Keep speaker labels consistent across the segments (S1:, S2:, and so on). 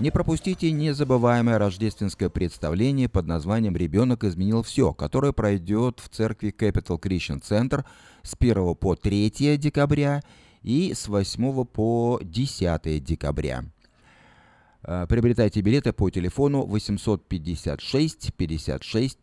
S1: Не пропустите незабываемое рождественское представление под названием «Ребенок изменил все», которое пройдет в церкви Capital Christian Center с 1 по 3 декабря и с 8 по 10 декабря. Э, приобретайте билеты по телефону 856 56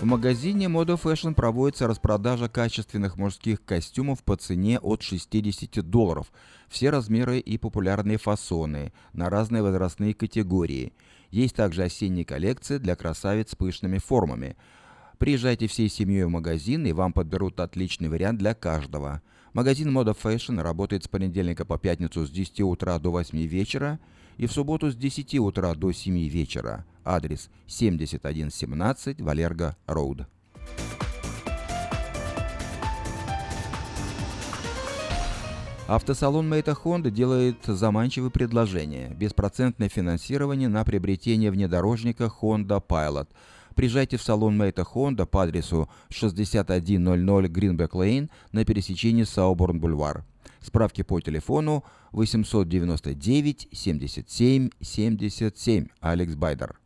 S1: В магазине Moda Fashion проводится распродажа качественных мужских костюмов по цене от 60 долларов. Все размеры и популярные фасоны, на разные возрастные категории. Есть также осенние коллекции для красавиц с пышными формами. Приезжайте всей семьей в магазин, и вам подберут отличный вариант для каждого. Магазин Moda Fashion работает с понедельника по пятницу с 10 утра до 8 вечера и в субботу с 10 утра до 7 вечера. Адрес 7117 Валерго Роуд. Автосалон Мейта Honda делает заманчивые предложения. Беспроцентное финансирование на приобретение внедорожника Honda Pilot. Приезжайте в салон Мейта Honda по адресу 6100 Greenback Lane на пересечении Сауборн-Бульвар. Справки по телефону 899 77 77. Алекс Байдер.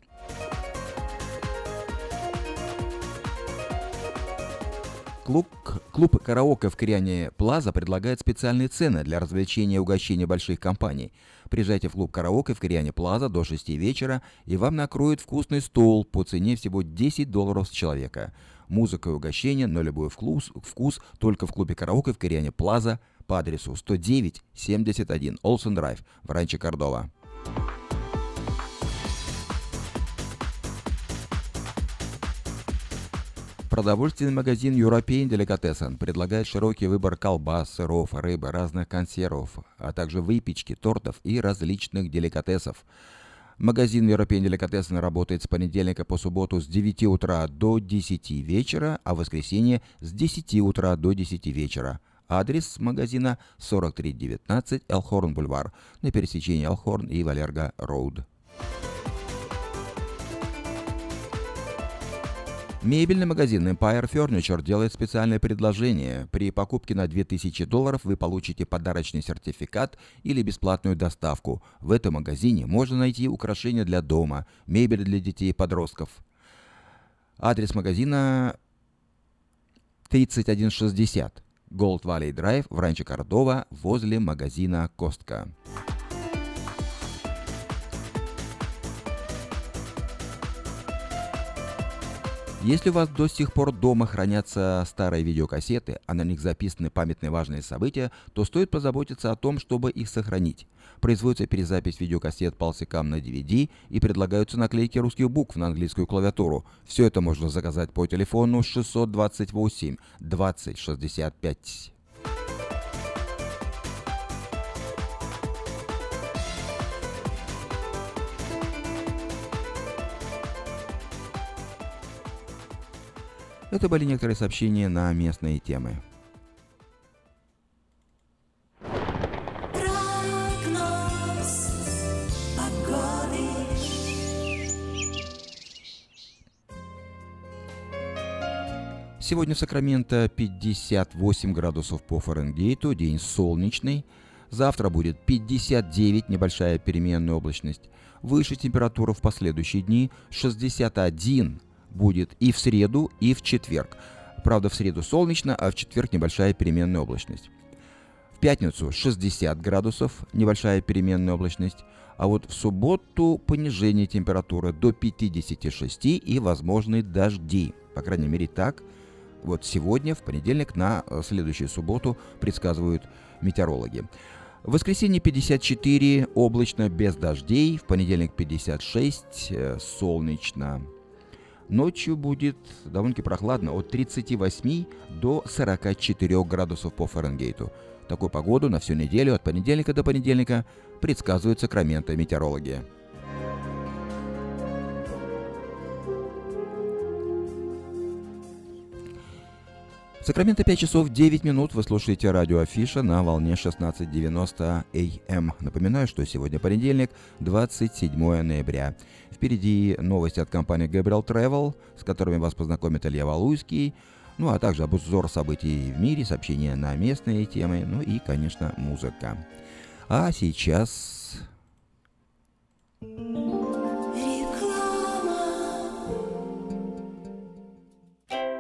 S1: Клуб, клуб «Караоке» в Кориане Плаза предлагает специальные цены для развлечения и угощения больших компаний. Приезжайте в клуб «Караоке» в Кориане Плаза до 6 вечера, и вам накроют вкусный стол по цене всего 10 долларов с человека. Музыка и угощение на любой вкус, вкус только в клубе «Караоке» в Кориане Плаза по адресу 109 71 Олсен Драйв в Ранче Кордова. Продовольственный магазин European Delicatessen предлагает широкий выбор колбас, сыров, рыбы, разных консервов, а также выпечки, тортов и различных деликатесов. Магазин European Delicatessen работает с понедельника по субботу с 9 утра до 10 вечера, а в воскресенье с 10 утра до 10 вечера. Адрес магазина 4319 Элхорн Бульвар на пересечении Элхорн и Валерго Роуд. Мебельный магазин Empire Furniture делает специальное предложение. При покупке на 2000 долларов вы получите подарочный сертификат или бесплатную доставку. В этом магазине можно найти украшения для дома, мебель для детей и подростков. Адрес магазина 3160 Gold Valley Drive в Ранчо Кордова возле магазина Костка. Если у вас до сих пор дома хранятся старые видеокассеты, а на них записаны памятные важные события, то стоит позаботиться о том, чтобы их сохранить. Производится перезапись видеокассет полсекам на DVD и предлагаются наклейки русских букв на английскую клавиатуру. Все это можно заказать по телефону 628 20 65. Это были некоторые сообщения на местные темы. Сегодня в Сакраменто 58 градусов по Фаренгейту, день солнечный. Завтра будет 59, небольшая переменная облачность. Выше температура в последующие дни 61 будет и в среду, и в четверг. Правда, в среду солнечно, а в четверг небольшая переменная облачность. В пятницу 60 градусов, небольшая переменная облачность. А вот в субботу понижение температуры до 56 и возможны дожди. По крайней мере так. Вот сегодня, в понедельник, на э, следующую субботу предсказывают метеорологи. В воскресенье 54 облачно без дождей, в понедельник 56 э, солнечно. Ночью будет довольно-таки прохладно, от 38 до 44 градусов по Фаренгейту. Такую погоду на всю неделю от понедельника до понедельника предсказывают Сакраменто метеорологи. Сакраменто 5 часов 9 минут. Вы слушаете радио Афиша на волне 16.90 АМ. Напоминаю, что сегодня понедельник, 27 ноября. Впереди новости от компании Gabriel Travel, с которыми вас познакомит Илья Валуйский. ну а также обзор событий в мире, сообщения на местные темы, ну и, конечно, музыка. А сейчас...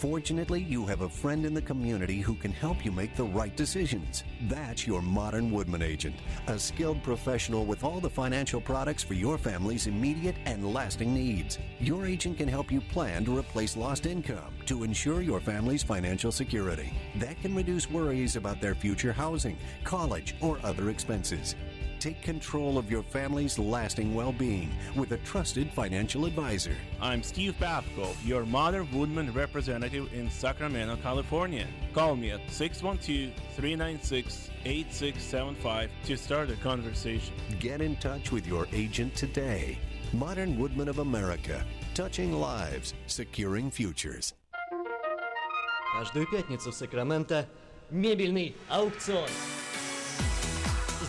S2: Fortunately, you have a friend in the community who can help you make the right decisions. That's your Modern Woodman agent, a skilled professional with all the financial products for your family's immediate and lasting needs. Your agent can help you plan to replace lost income to ensure your family's financial security. That can reduce worries about their future housing, college, or other expenses Take control of your family's lasting well being with a trusted financial advisor.
S3: I'm Steve Babko, your Modern Woodman representative in Sacramento, California. Call me at 612 396 8675 to start a conversation.
S2: Get in touch with your agent today. Modern Woodman of America, touching lives, securing futures.
S4: Каждую пятницу в Сакраменто мебельный аукцион.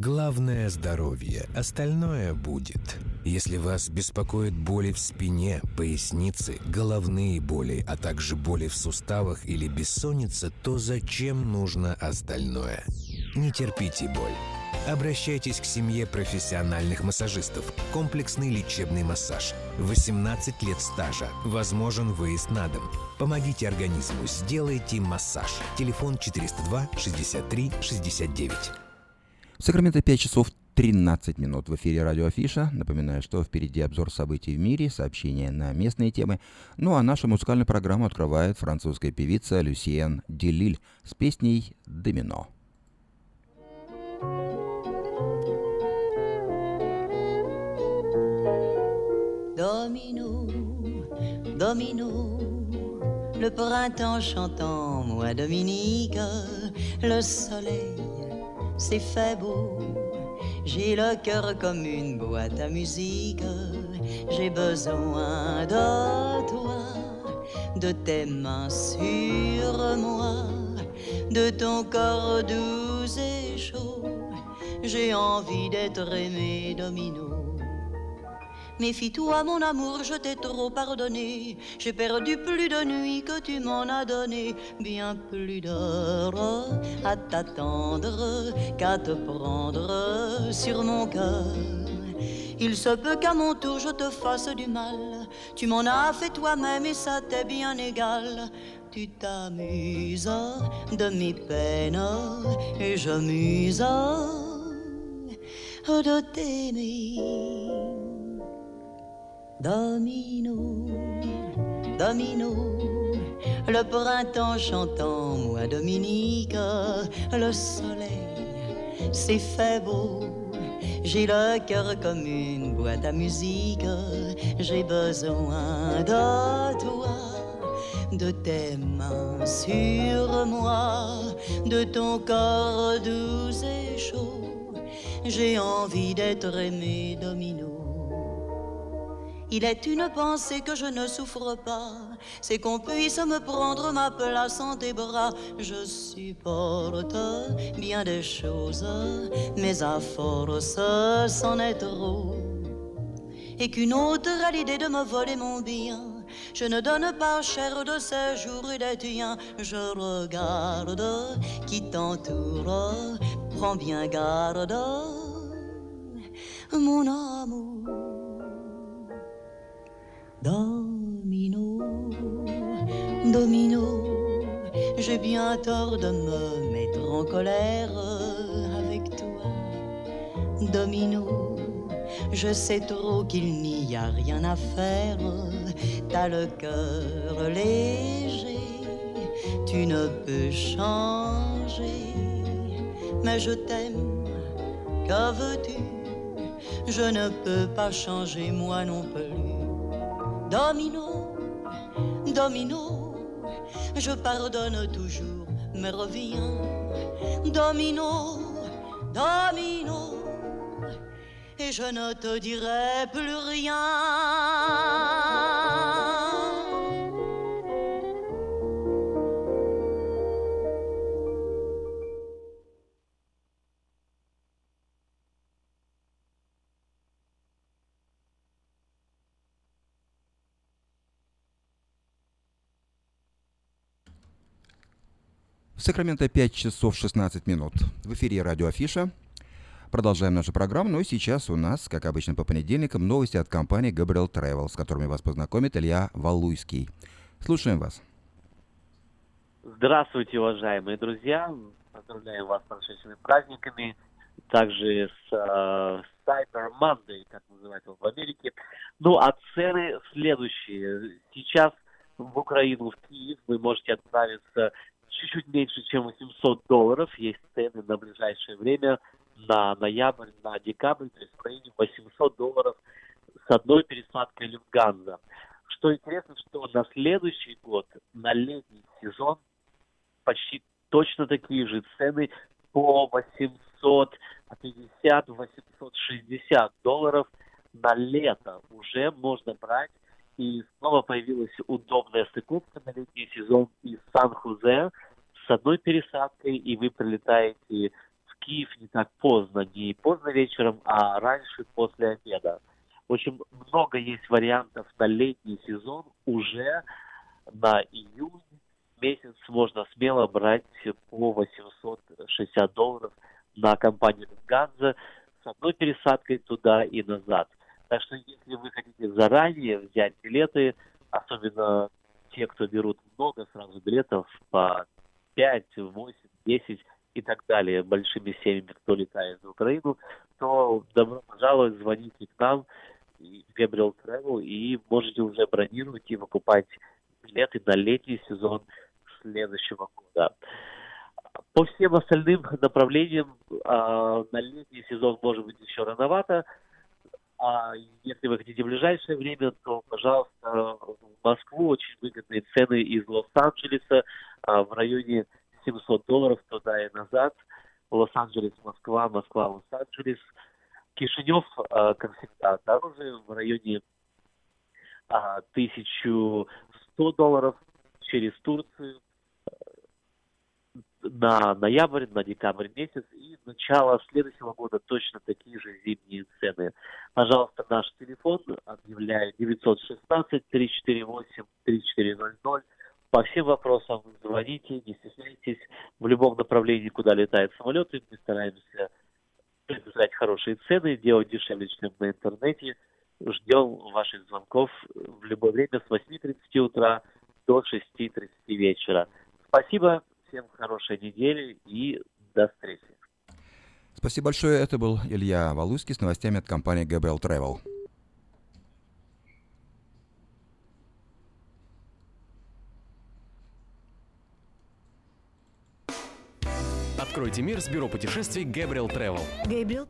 S5: Главное – здоровье, остальное будет. Если вас беспокоит боли в спине, пояснице, головные боли, а также боли в суставах или бессонница, то зачем нужно остальное? Не терпите боль. Обращайтесь к семье профессиональных массажистов. Комплексный лечебный массаж. 18 лет стажа. Возможен выезд на дом. Помогите организму, сделайте массаж. Телефон 402 63 69.
S1: В Сакраменто 5 часов 13 минут в эфире радио Афиша. Напоминаю, что впереди обзор событий в мире, сообщения на местные темы. Ну а нашу музыкальную программу открывает французская певица Люсиен Делиль с песней «Домино».
S6: Domino, domino, le printemps chantant, moi Dominique, le soleil c'est fait beau. J'ai le cœur comme une boîte à musique. J'ai besoin de toi, de tes mains sur moi, de ton corps doux et chaud. J'ai envie d'être aimé domino. Méfie-toi, mon amour, je t'ai trop pardonné. J'ai perdu plus de nuits que tu m'en as donné, bien plus d'heures à t'attendre qu'à te prendre sur mon cœur. Il se peut qu'à mon tour je te fasse du mal. Tu m'en as fait toi-même et ça t'est bien égal. tu t'amuses de mes peines et je m'use de t'aimer. Domino, domino, le printemps chantant, moi Dominique, le soleil s'est fait beau. J'ai le cœur comme une boîte à musique, j'ai besoin de toi, de tes mains sur moi, de ton corps doux et chaud. J'ai envie d'être aimé domino. Il est une pensée que je ne souffre pas, c'est qu'on puisse me prendre ma place en tes bras. Je supporte bien des choses, mais à force, c'en est trop. Et qu'une autre a l'idée de me voler mon bien. Je ne donne pas cher de ces jours et des tiens. Je regarde qui t'entoure, prends bien garde, mon amour. Domino, domino, j'ai bien tort de me mettre en colère avec toi. Domino, je sais trop qu'il n'y a rien à faire. T'as le cœur léger, tu ne peux changer. Mais je t'aime, que veux-tu? Je ne peux pas changer moi non plus. Domino, domino, je pardonne toujours, mais reviens. Domino, domino, et je ne te dirai plus rien.
S1: В Сакраменто 5 часов 16 минут. В эфире радио Афиша. Продолжаем нашу программу. Ну и сейчас у нас, как обычно по понедельникам, новости от компании Gabriel Travel, с которыми вас познакомит Илья Валуйский. Слушаем вас.
S7: Здравствуйте, уважаемые друзья. Поздравляем вас с прошедшими праздниками. Также с э, Cyber Monday, как называют его в Америке. Ну, а цены следующие. Сейчас в Украину, в Киев вы можете отправиться чуть-чуть меньше, чем 800 долларов. Есть цены на ближайшее время на ноябрь, на декабрь, то есть в районе 800 долларов с одной пересадкой Люфтганза. Что интересно, что на следующий год, на летний сезон, почти точно такие же цены по 850-860 долларов на лето уже можно брать. И снова появилась удобная стыковка на летний сезон из Сан-Хузе с одной пересадкой, и вы прилетаете в Киев не так поздно, не поздно вечером, а раньше после обеда. В общем, много есть вариантов на летний сезон уже на июнь месяц можно смело брать по 860 долларов на компанию Ганза с одной пересадкой туда и назад. Так что если вы хотите заранее взять билеты, особенно те, кто берут много сразу билетов по 5, 8, 10 и так далее, большими семьями, кто летает в Украину, то добро пожаловать, звоните к нам, Gabriel Travel, и можете уже бронировать и покупать билеты на летний сезон следующего года. По всем остальным направлениям э, на летний сезон может быть еще рановато. А если вы хотите в ближайшее время, то, пожалуйста, в Москву очень выгодные цены из Лос-Анджелеса а, в районе 700 долларов туда и назад. Лос-Анджелес, Москва, Москва, Лос-Анджелес. Кишинев, а, как всегда, дороже в районе 1100 долларов через Турцию на ноябрь, на декабрь месяц и начало следующего года точно такие же зимние цены. Пожалуйста, наш телефон объявляю 916-348-3400. По всем вопросам звоните, не стесняйтесь. В любом направлении, куда летают самолеты, мы стараемся предоставлять хорошие цены, делать дешевле, чем на интернете. Ждем ваших звонков в любое время с 8.30 утра до 6.30 вечера. Спасибо, всем хорошей недели и до встречи.
S1: Спасибо большое. Это был Илья Валуйский с новостями от компании Gabriel Travel.
S8: Откройте мир с бюро путешествий Gabriel Travel.
S9: Gabriel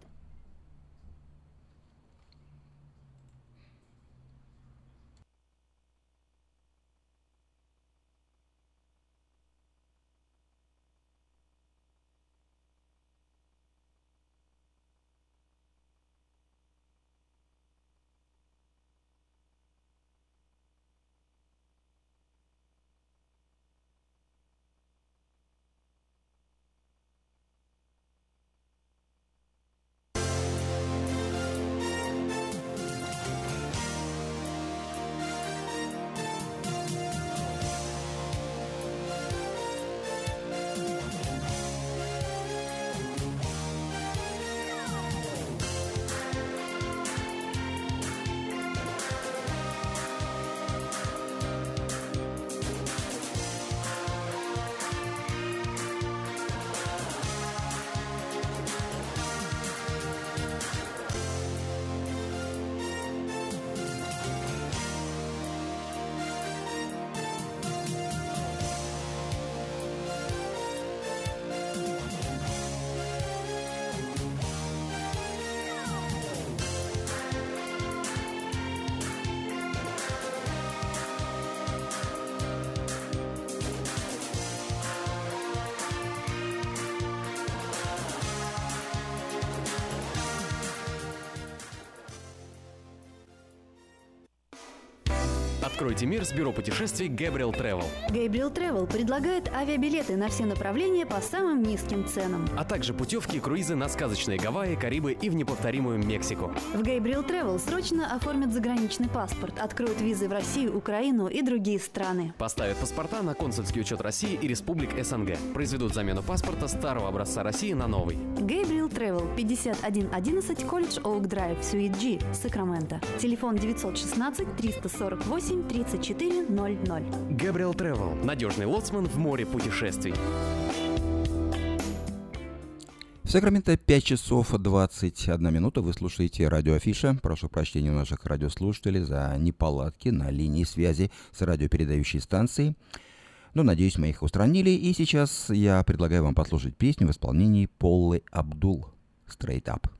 S8: Откройте мир с бюро путешествий Gabriel Travel.
S9: Gabriel Travel предлагает авиабилеты на все направления по самым низким ценам.
S8: А также путевки и круизы на сказочные Гавайи, Карибы и в неповторимую Мексику.
S9: В Gabriel Travel срочно оформят заграничный паспорт, откроют визы в Россию, Украину и другие страны.
S8: Поставят паспорта на консульский учет России и республик СНГ. Произведут замену паспорта старого образца России на новый.
S9: Gabriel Travel 5111 Колледж Оук Драйв, Суит G, Сакраменто. Телефон 916 348 3400.
S8: Gabriel Travel. Надежный лоцман в море путешествий.
S1: В Сакраменто 5 часов 21 минута. Вы слушаете радио Афиша. Прошу прощения у наших радиослушателей за неполадки на линии связи с радиопередающей станцией. Но, надеюсь, мы их устранили. И сейчас я предлагаю вам послушать песню в исполнении Поллы Абдул «Straight Up».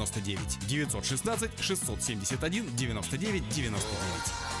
S10: 99 916 671 99 99.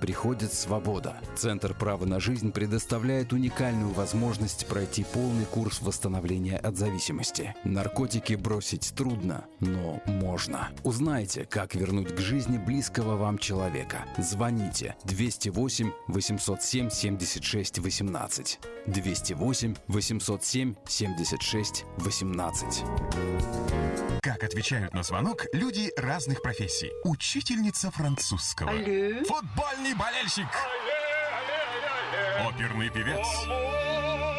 S11: приходит свобода. Центр права на жизнь предоставляет уникальную возможность пройти полный курс восстановления от зависимости. Наркотики бросить трудно, но можно. Узнайте, как вернуть к жизни близкого вам человека. Звоните 208 807 76 18. 208 807 76 18.
S12: Как отвечают на звонок люди разных профессий. Учительница французского.
S13: Алле.
S12: Футбольный болельщик. Оперный певец.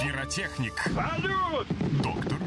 S12: Пиротехник. Доктор.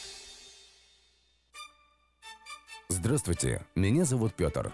S14: Здравствуйте, меня зовут Петр.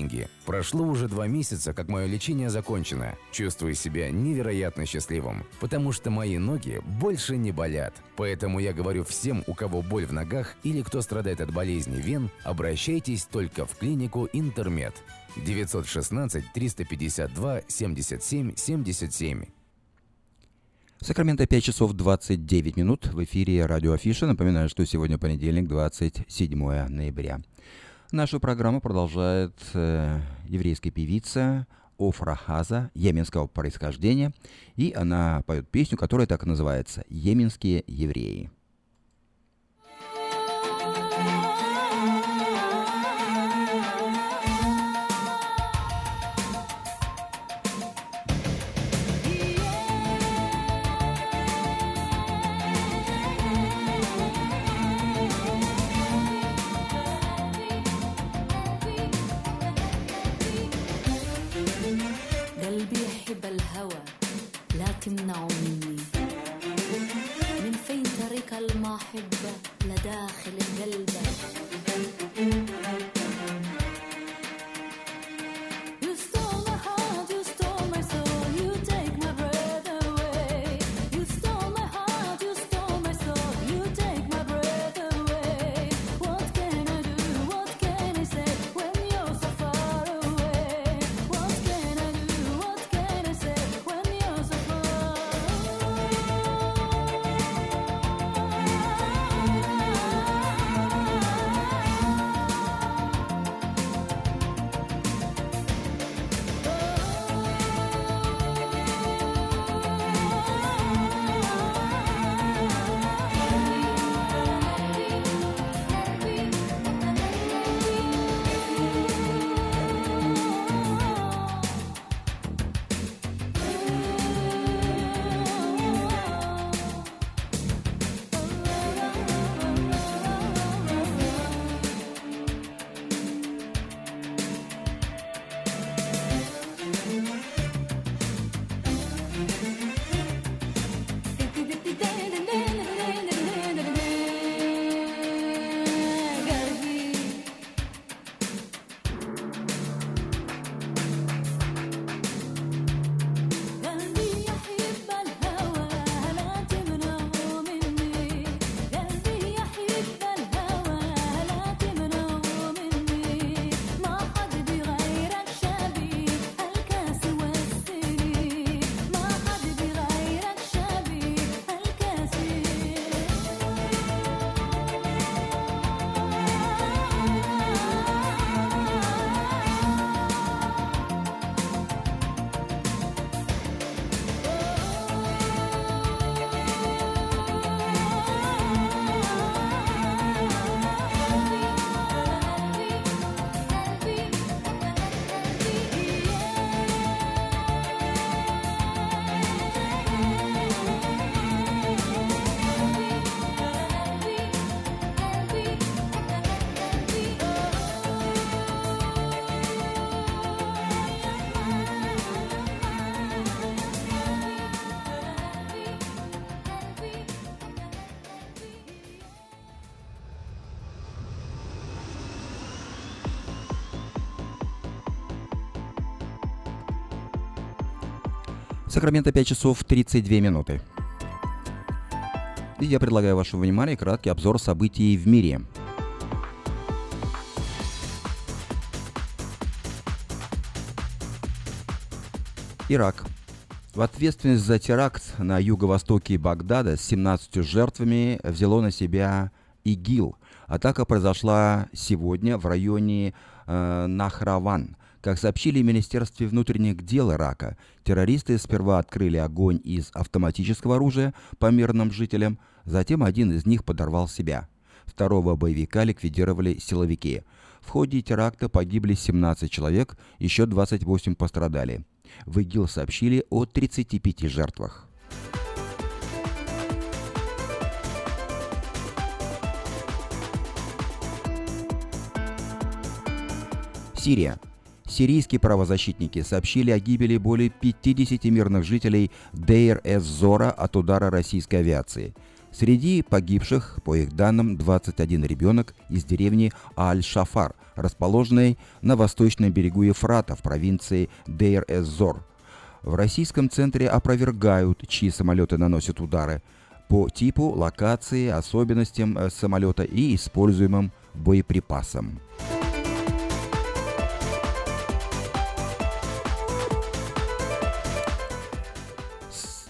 S14: Прошло уже два месяца, как мое лечение закончено. Чувствую себя невероятно счастливым, потому что мои ноги больше не болят. Поэтому я говорю всем, у кого боль в ногах или кто страдает от болезни вен, обращайтесь только в клинику Интермед. 916 352 77 77.
S1: В Сакраменто 5 часов 29 минут в эфире радио Афиша. Напоминаю, что сегодня понедельник, 27 ноября. Нашу программу продолжает э, еврейская певица Офра Хаза, йеменского происхождения, и она поет песню, которая так и называется «Йеменские евреи».
S15: أحبه لداخل قلبه
S1: Сакраменто 5 часов 32 минуты. И я предлагаю вашему вниманию краткий обзор событий в мире. Ирак. В ответственность за теракт на юго-востоке Багдада с 17 жертвами взяло на себя ИГИЛ. Атака произошла сегодня в районе э, Нахраван. Как сообщили в Министерстве внутренних дел Ирака, террористы сперва открыли огонь из автоматического оружия по мирным жителям, затем один из них подорвал себя. Второго боевика ликвидировали силовики. В ходе теракта погибли 17 человек, еще 28 пострадали. В ИГИЛ сообщили о 35 жертвах. Сирия. Сирийские правозащитники сообщили о гибели более 50 мирных жителей Дейр-эз-Зора от удара российской авиации. Среди погибших, по их данным, 21 ребенок из деревни Аль-Шафар, расположенной на восточном берегу Ефрата в провинции Дейр-эз-Зор. В российском центре опровергают, чьи самолеты наносят удары по типу, локации, особенностям э, самолета и используемым боеприпасам.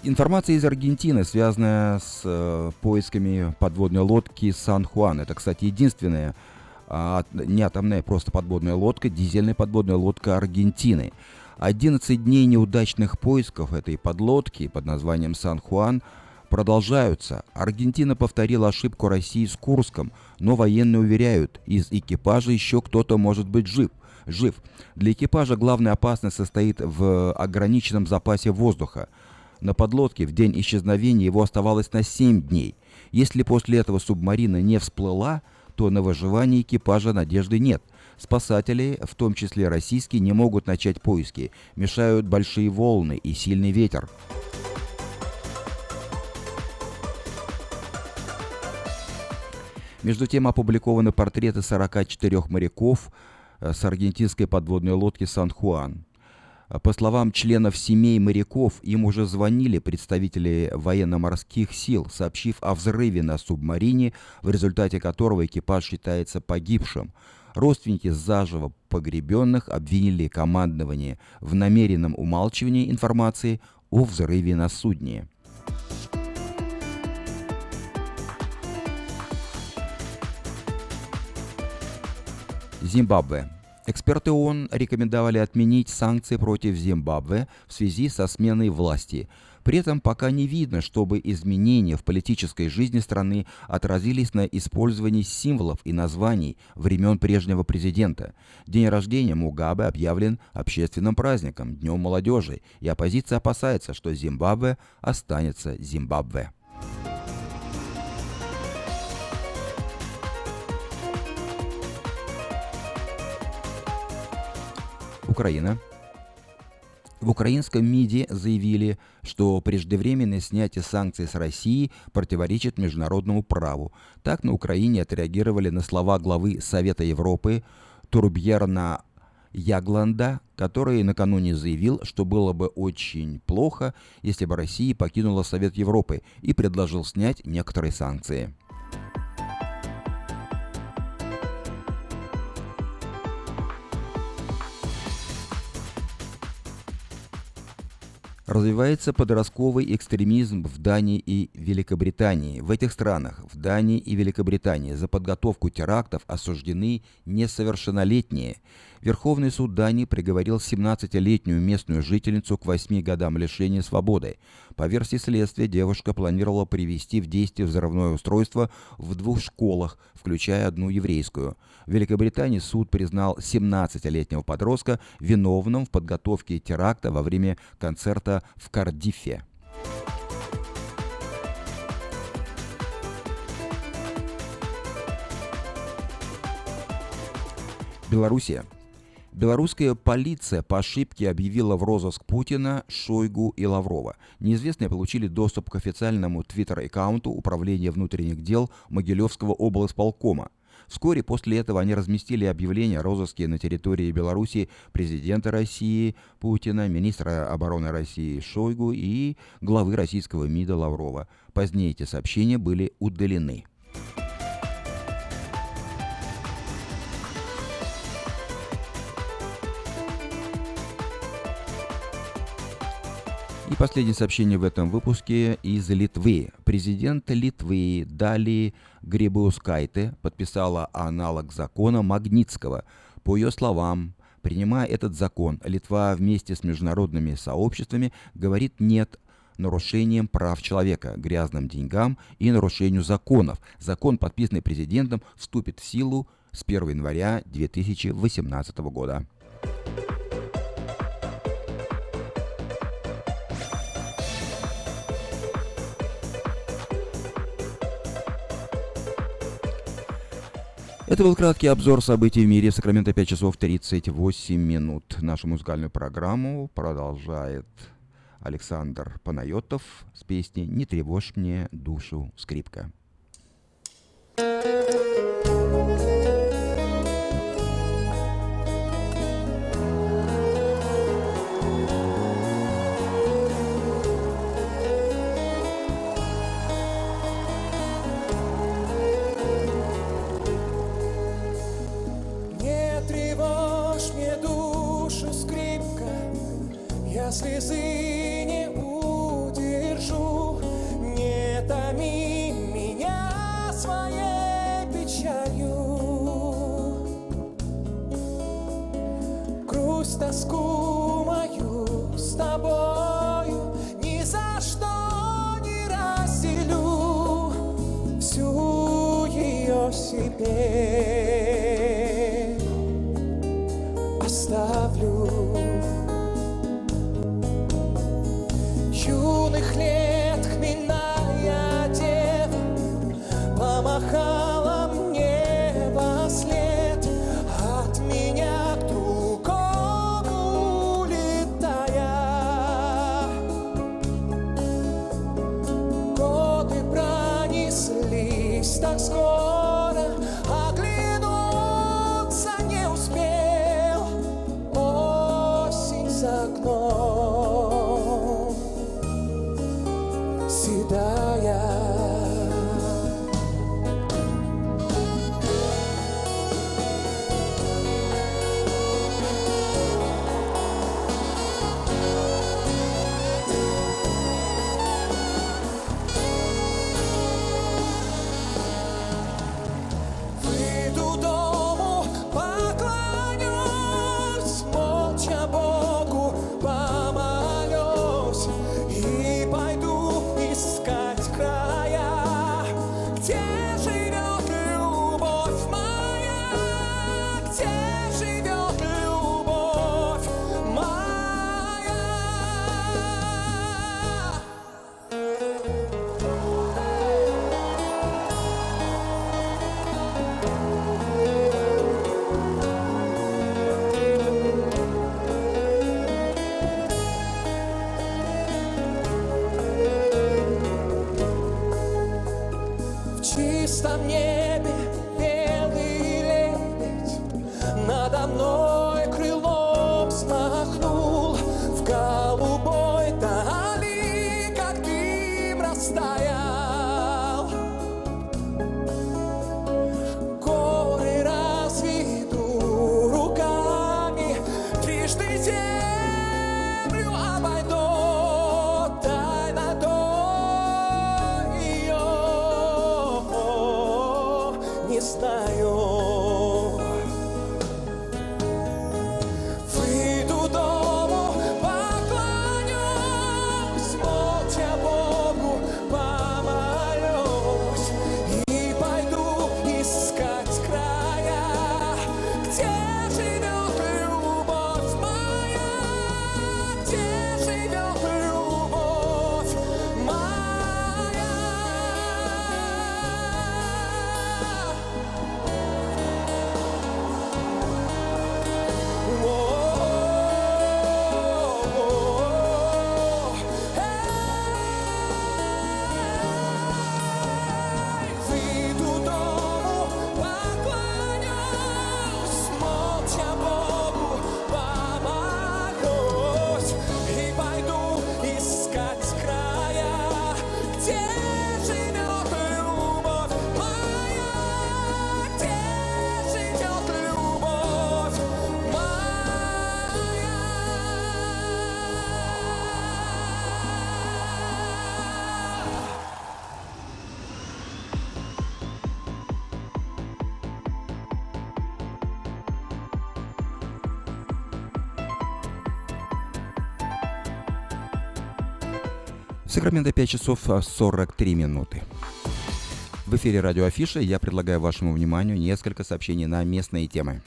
S1: Информация из Аргентины, связанная с э, поисками подводной лодки Сан-Хуан. Это, кстати, единственная а, не атомная, просто подводная лодка, дизельная подводная лодка Аргентины. 11 дней неудачных поисков этой подлодки под названием Сан-Хуан продолжаются. Аргентина повторила ошибку России с Курском, но военные уверяют, из экипажа еще кто-то может быть жив. Жив. Для экипажа главная опасность состоит в ограниченном запасе воздуха. На подлодке в день исчезновения его оставалось на 7 дней. Если после этого субмарина не всплыла, то на выживание экипажа надежды нет. Спасатели, в том числе российские, не могут начать поиски. Мешают большие волны и сильный ветер. Между тем опубликованы портреты 44 моряков э, с аргентинской подводной лодки «Сан-Хуан». По словам членов семей моряков, им уже звонили представители военно-морских сил, сообщив о взрыве на субмарине, в результате которого экипаж считается погибшим. Родственники заживо погребенных обвинили командование в намеренном умалчивании информации о взрыве на судне. Зимбабве. Эксперты ООН рекомендовали отменить санкции против Зимбабве в связи со сменой власти. При этом пока не видно, чтобы изменения в политической жизни страны отразились на использовании символов и названий времен прежнего президента. День рождения Мугабе объявлен общественным праздником, Днем молодежи, и оппозиция опасается, что Зимбабве останется Зимбабве. Украина. В украинском МИДе заявили, что преждевременное снятие санкций с России противоречит международному праву. Так на Украине отреагировали на слова главы Совета Европы Турбьерна Ягланда, который накануне заявил, что было бы очень плохо, если бы Россия покинула Совет Европы и предложил снять некоторые санкции. Развивается подростковый экстремизм в Дании и Великобритании. В этих странах, в Дании и Великобритании, за подготовку терактов осуждены несовершеннолетние. Верховный суд Дании приговорил 17-летнюю местную жительницу к 8 годам лишения свободы. По версии следствия, девушка планировала привести в действие взрывное устройство в двух школах, включая одну еврейскую. В Великобритании суд признал 17-летнего подростка виновным в подготовке теракта во время концерта в Кардифе. Белоруссия. Белорусская полиция по ошибке объявила в розыск Путина, Шойгу и Лаврова. Неизвестные получили доступ к официальному твиттер-аккаунту Управления внутренних дел Могилевского облсполкома. Вскоре после этого они разместили объявление о розыске на территории Беларуси президента России Путина, министра обороны России Шойгу и главы российского МИДа Лаврова. Позднее эти сообщения были удалены. И последнее сообщение в этом выпуске из Литвы. Президент Литвы Дали Грибаускайте подписала аналог закона Магнитского. По ее словам, принимая этот закон, Литва вместе с международными сообществами говорит «нет» нарушением прав человека, грязным деньгам и нарушению законов. Закон, подписанный президентом, вступит в силу с 1 января 2018 года. Это был краткий обзор событий в мире. В Сакраменто 5 часов 38 минут. Нашу музыкальную программу продолжает Александр Панайотов с песней «Не тревожь мне душу, скрипка».
S16: Не ее die.
S1: Сакраменто 5 часов а, 43 минуты. В эфире радио Афиша я предлагаю вашему вниманию несколько сообщений на местные темы.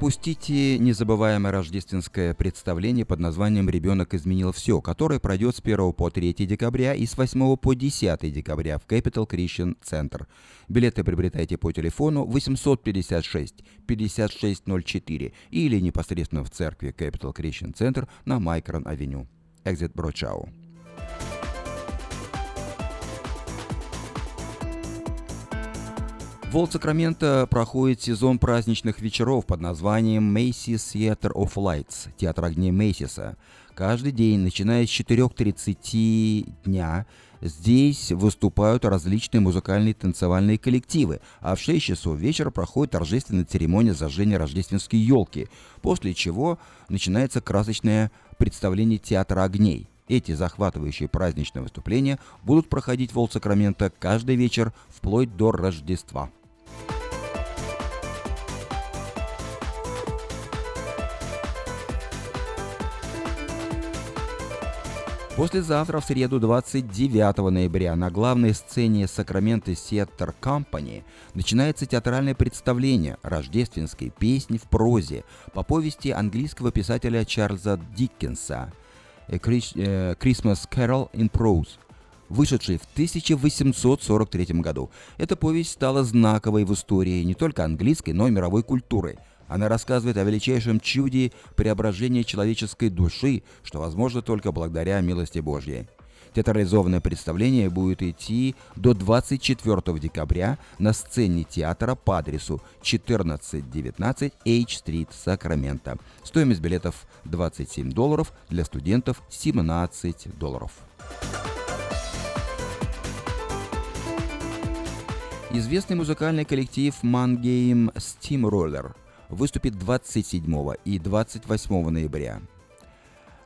S1: Пропустите незабываемое рождественское представление под названием «Ребенок изменил все», которое пройдет с 1 по 3 декабря и с 8 по 10 декабря в Capital Christian Center. Билеты приобретайте по телефону 856 5604 или непосредственно в церкви Capital Christian Center на Майкрон-авеню. Экзит Брочау. В Олд Сакраменто проходит сезон праздничных вечеров под названием Macy's Theater of Lights – Театр огней Мейсиса. Каждый день, начиная с 4.30 дня, здесь выступают различные музыкальные и танцевальные коллективы, а в 6 часов вечера проходит торжественная церемония зажжения рождественской елки, после чего начинается красочное представление Театра огней. Эти захватывающие праздничные выступления будут проходить в Олд Сакраменто каждый вечер вплоть до Рождества. Послезавтра, в среду 29 ноября, на главной сцене Сакраменто Сеттер Компани начинается театральное представление рождественской песни в прозе по повести английского писателя Чарльза Диккенса «A Chris- э, Christmas Carol in Prose», вышедшей в 1843 году. Эта повесть стала знаковой в истории не только английской, но и мировой культуры – она рассказывает о величайшем чуде преображения человеческой души, что возможно только благодаря милости Божьей. Театрализованное представление будет идти до 24 декабря на сцене театра по адресу 1419 H-стрит, Сакраменто. Стоимость билетов 27 долларов, для студентов 17 долларов. Известный музыкальный коллектив Mangame Steamroller выступит 27 и 28 ноября.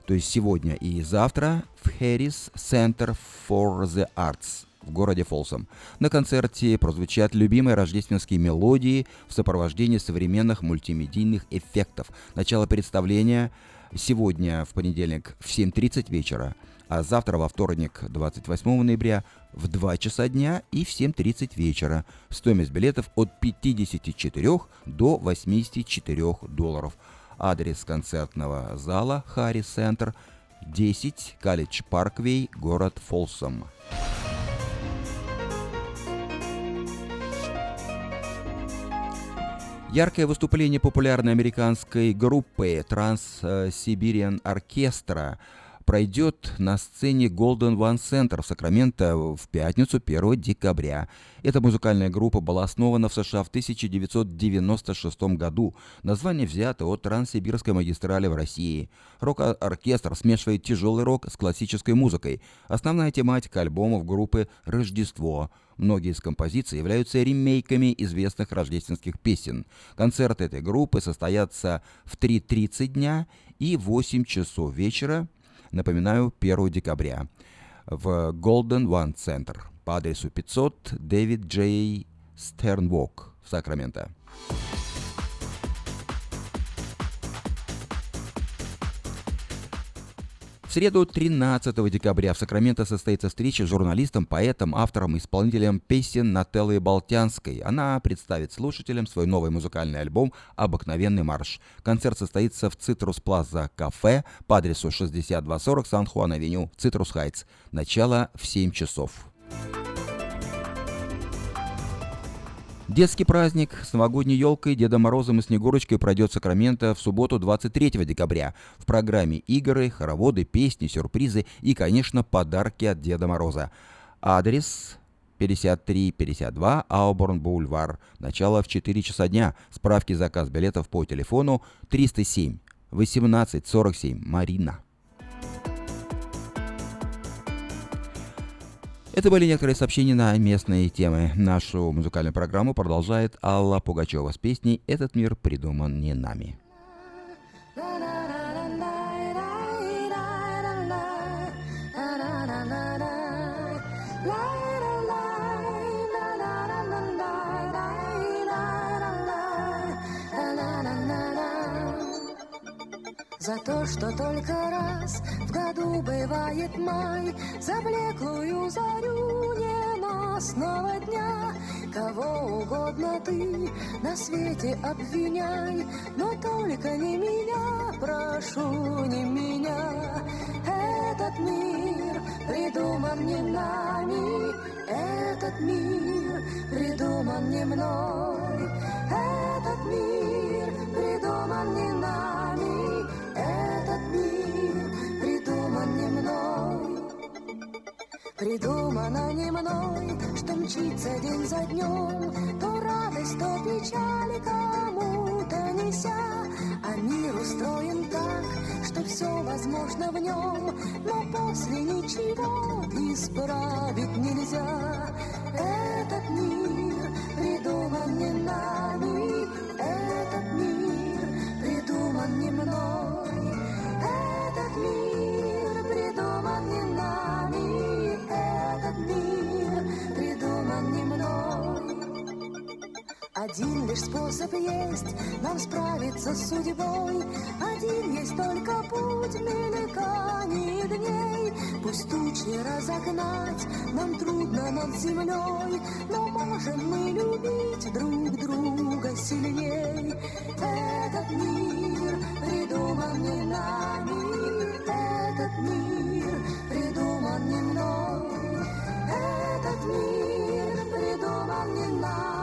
S1: То есть сегодня и завтра в Harris Center for the Arts в городе Фолсом. На концерте прозвучат любимые рождественские мелодии в сопровождении современных мультимедийных эффектов. Начало представления сегодня в понедельник в 7.30 вечера, а завтра во вторник 28 ноября в 2 часа дня и в 7.30 вечера. Стоимость билетов от 54 до 84 долларов. Адрес концертного зала Харри Центр 10 Калледж Парквей, город Фолсом. Яркое выступление популярной американской группы Trans-Siberian Orchestra пройдет на сцене Golden One Center в Сакраменто в пятницу 1 декабря. Эта музыкальная группа была основана в США в 1996 году. Название взято от Транссибирской магистрали в России. Рок-оркестр смешивает тяжелый рок с классической музыкой. Основная тематика альбомов группы «Рождество». Многие из композиций являются ремейками известных рождественских песен. Концерты этой группы состоятся в 3.30 дня и 8 часов вечера Напоминаю, 1 декабря в Golden One Center по адресу 500 Дэвид Джей Стернвок в Сакраменто. Среду 13 декабря в Сакраменто состоится встреча с журналистом, поэтом, автором, исполнителем песен Нателлой Болтянской. Она представит слушателям свой новый музыкальный альбом «Обыкновенный марш». Концерт состоится в Citrus Plaza кафе по адресу 6240 San Juan Avenue, Citrus Heights. Начало в 7 часов. Детский праздник с новогодней елкой, Дедом Морозом и Снегурочкой пройдет Сакраменто в субботу 23 декабря. В программе игры, хороводы, песни, сюрпризы и, конечно, подарки от Деда Мороза. Адрес 5352 Ауборн Бульвар. Начало в 4 часа дня. Справки заказ билетов по телефону 307 18 47 Марина. Это были некоторые сообщения на местные темы. Нашу музыкальную программу продолжает Алла Пугачева с песней «Этот мир придуман не нами».
S17: За то, что только раз в году бывает май, За блеклую зарю ненастного дня. Кого угодно ты на свете обвиняй, Но только не меня, прошу, не меня. Этот мир придуман не нами, Этот мир придуман не мной. Этот мир придуман не нами, Придумано не мной, что мчится день за днем, То радость, то печаль кому-то неся. А мир устроен так, что все возможно в нем, Но после ничего исправить нельзя. Этот мир придуман не нами, Этот мир придуман не мной. Этот мир Один лишь способ есть нам справиться с судьбой. Один есть только путь мельканий дней. Пусть тучи разогнать нам трудно над землей, но можем мы любить друг друга сильней. Этот мир придуман не нами, этот мир придуман не мной. Этот мир придуман не нами,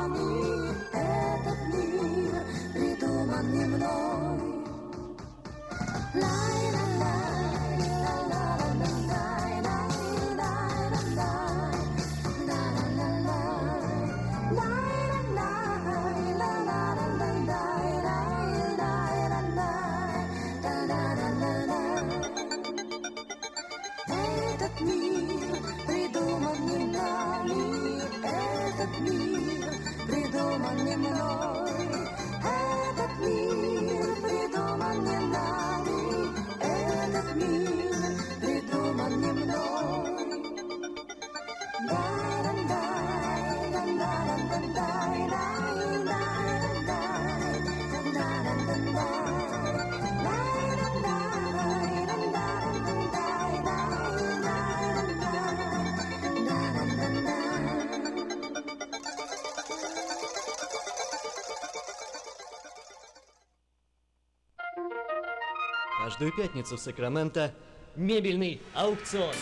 S4: Каждую пятницу в Сакраменто мебельный аукцион.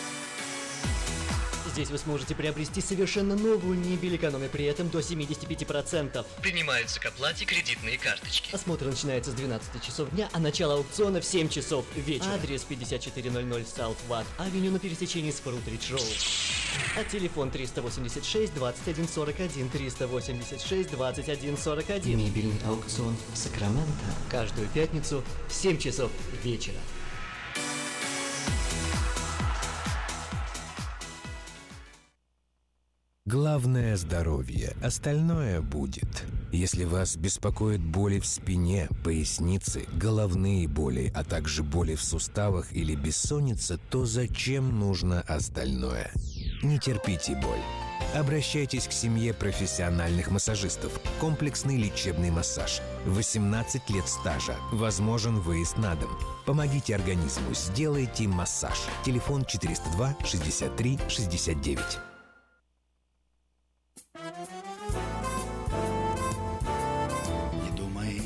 S4: Здесь вы сможете приобрести совершенно новую мебель, экономя при этом до 75%.
S18: Принимаются к оплате кредитные карточки.
S4: Осмотр начинается с 12 часов дня, а начало аукциона в 7 часов вечера. Адрес 5400 South Watt Авеню на пересечении с Фрутридж Роуд. А телефон 386 21 41 386 21 41. Мебельный аукцион Сакраменто. Каждую пятницу в 7 часов вечера.
S5: Главное – здоровье, остальное будет. Если вас беспокоят боли в спине, пояснице, головные боли, а также боли в суставах или бессонница, то зачем нужно остальное? Не терпите боль. Обращайтесь к семье профессиональных массажистов. Комплексный лечебный массаж. 18 лет стажа. Возможен выезд на дом. Помогите организму, сделайте массаж. Телефон 402 63 69.
S19: Не думай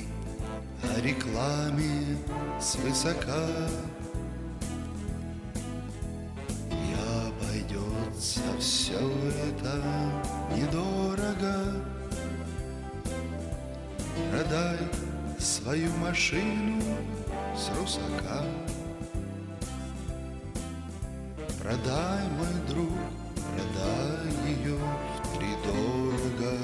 S19: о рекламе свысока обойдется все это недорого. Продай свою машину с русака. Продай, мой друг, продай ее втридорого.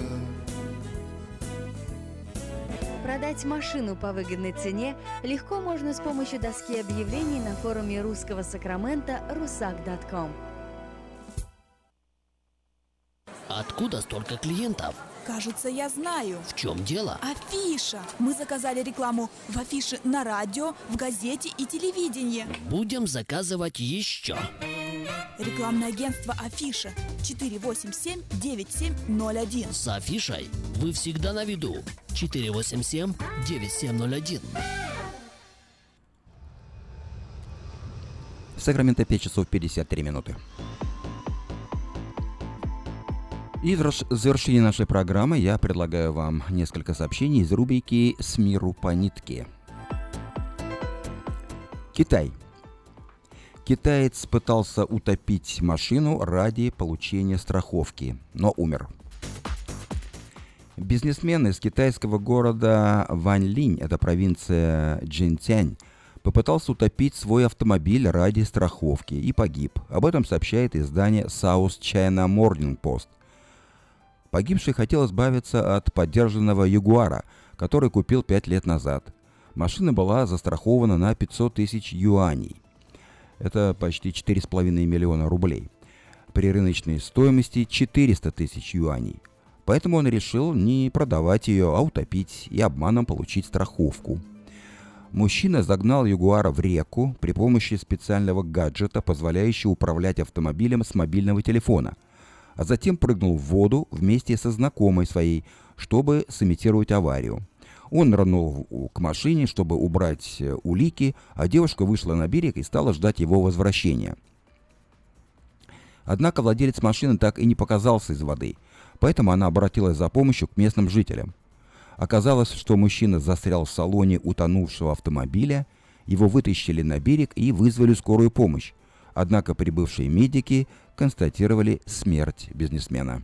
S9: Продать машину по выгодной цене легко можно с помощью доски объявлений на форуме русского Сакрамента rusak.com.
S20: Откуда столько клиентов?
S21: Кажется, я знаю.
S20: В чем дело?
S21: Афиша. Мы заказали рекламу в афише на радио, в газете и телевидении.
S20: Будем заказывать еще.
S21: Рекламное агентство Афиша 487-9701.
S20: С афишей вы всегда на виду. 487-9701.
S1: В Сакраменто 5 часов 53 минуты. И в завершении нашей программы я предлагаю вам несколько сообщений из рубрики «С миру по нитке». Китай. Китаец пытался утопить машину ради получения страховки, но умер. Бизнесмен из китайского города Ваньлинь, это провинция Джинцянь, попытался утопить свой автомобиль ради страховки и погиб. Об этом сообщает издание South China Morning Post. Погибший хотел избавиться от подержанного Ягуара, который купил 5 лет назад. Машина была застрахована на 500 тысяч юаней. Это почти 4,5 миллиона рублей. При рыночной стоимости 400 тысяч юаней. Поэтому он решил не продавать ее, а утопить и обманом получить страховку. Мужчина загнал Ягуара в реку при помощи специального гаджета, позволяющего управлять автомобилем с мобильного телефона, а затем прыгнул в воду вместе со знакомой своей, чтобы сымитировать аварию. Он в- к машине, чтобы убрать э, улики, а девушка вышла на берег и стала ждать его возвращения. Однако владелец машины так и не показался из воды, поэтому она обратилась за помощью к местным жителям. Оказалось, что мужчина застрял в салоне утонувшего автомобиля, его вытащили на берег и вызвали скорую помощь. Однако прибывшие медики констатировали смерть бизнесмена.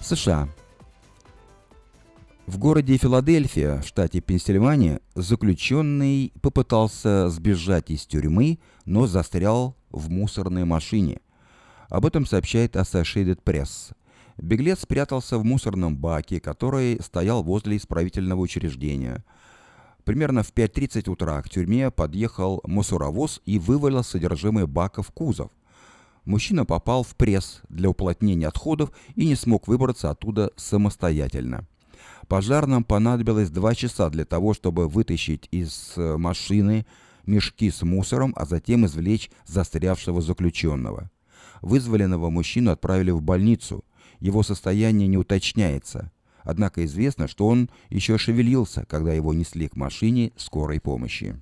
S1: США. В городе Филадельфия, в штате Пенсильвания, заключенный попытался сбежать из тюрьмы, но застрял в мусорной машине. Об этом сообщает Associated Press. Беглец спрятался в мусорном баке, который стоял возле исправительного учреждения. Примерно в 5.30 утра к тюрьме подъехал мусоровоз и вывалил содержимое бака в кузов. Мужчина попал в пресс для уплотнения отходов и не смог выбраться оттуда самостоятельно. Пожарным понадобилось два часа для того, чтобы вытащить из э, машины мешки с мусором, а затем извлечь застрявшего заключенного. Вызволенного мужчину отправили в больницу. Его состояние не уточняется. Однако известно, что он еще шевелился, когда его несли к машине скорой помощи.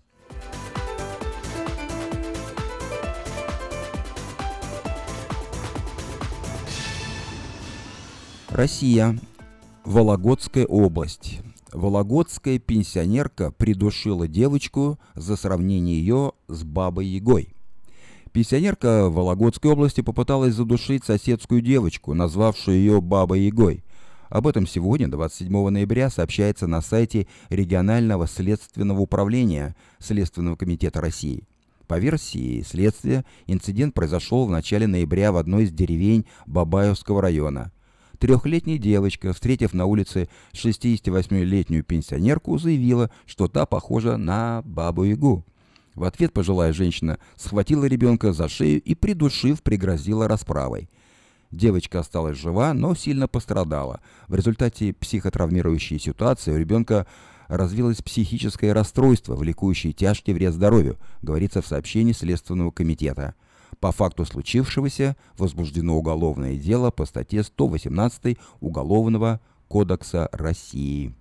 S1: Россия. Вологодская область. Вологодская пенсионерка придушила девочку за сравнение ее с бабой Ягой. Пенсионерка в Вологодской области попыталась задушить соседскую девочку, назвавшую ее бабой Ягой. Об этом сегодня, 27 ноября, сообщается на сайте регионального следственного управления Следственного комитета России. По версии следствия, инцидент произошел в начале ноября в одной из деревень Бабаевского района. Трехлетняя девочка, встретив на улице 68-летнюю пенсионерку, заявила, что та похожа на бабу-ягу. В ответ пожилая женщина схватила ребенка за шею и, придушив, пригрозила расправой. Девочка осталась жива, но сильно пострадала. В результате психотравмирующей ситуации у ребенка развилось психическое расстройство, влекущее тяжкий вред здоровью, говорится в сообщении Следственного комитета. По факту случившегося возбуждено уголовное дело по статье 118 Уголовного кодекса России.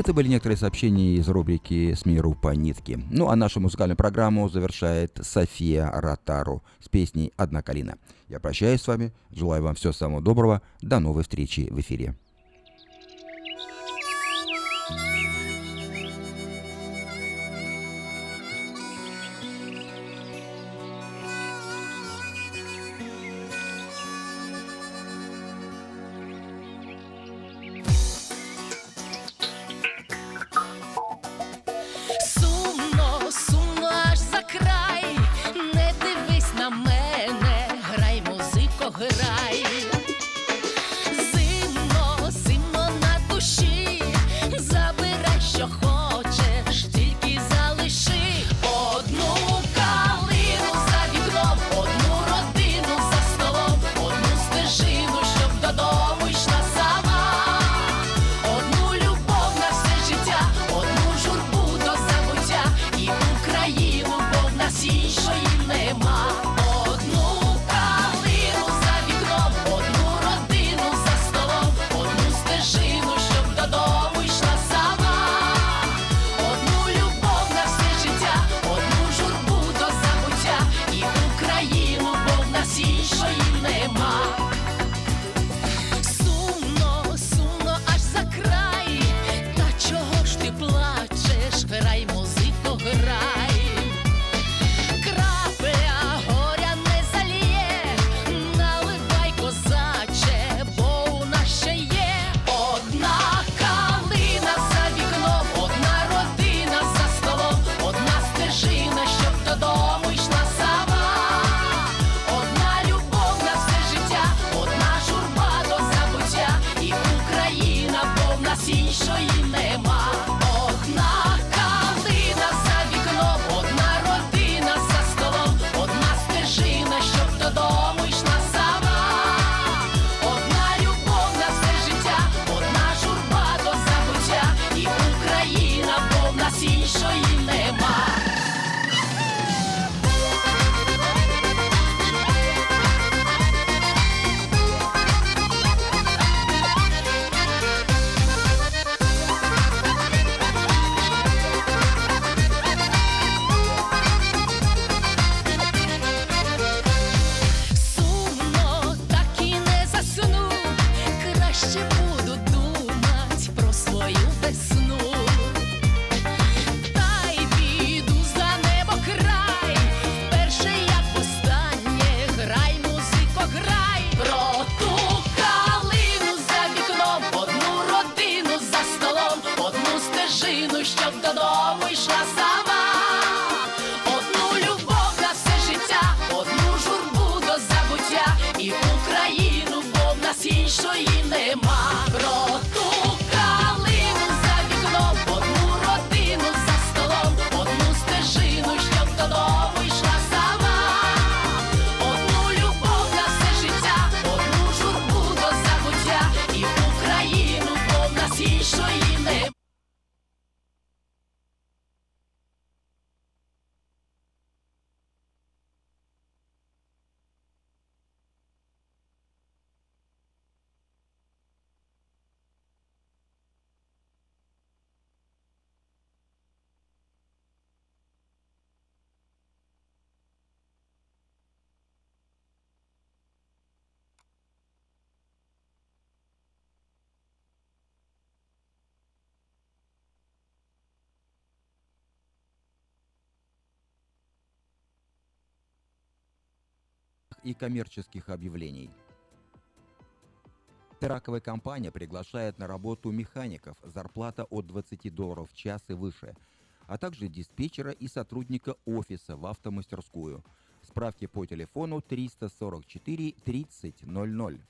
S1: Это были некоторые сообщения из рубрики «С миру по нитке». Ну а нашу музыкальную программу завершает София Ротару с песней «Одна калина». Я прощаюсь с вами, желаю вам всего самого доброго, до новой встречи в эфире.
S22: ship
S1: и коммерческих объявлений. Траковая компания приглашает на работу механиков, зарплата от 20 долларов в час и выше, а также диспетчера и сотрудника офиса в автомастерскую. Справки по телефону 344 30 00.